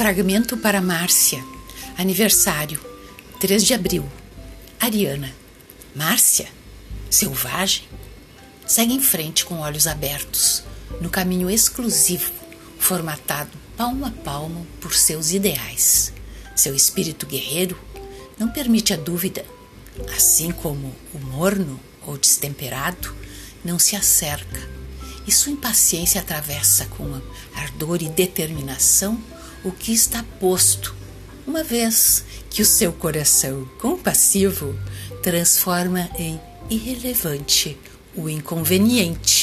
Fragmento para Márcia. Aniversário, 3 de abril. Ariana. Márcia? Selvagem? Segue em frente com olhos abertos, no caminho exclusivo, formatado palmo a palmo por seus ideais. Seu espírito guerreiro não permite a dúvida, assim como o morno ou destemperado não se acerca, e sua impaciência atravessa com ardor e determinação o que está posto, uma vez que o seu coração compassivo transforma em irrelevante o inconveniente.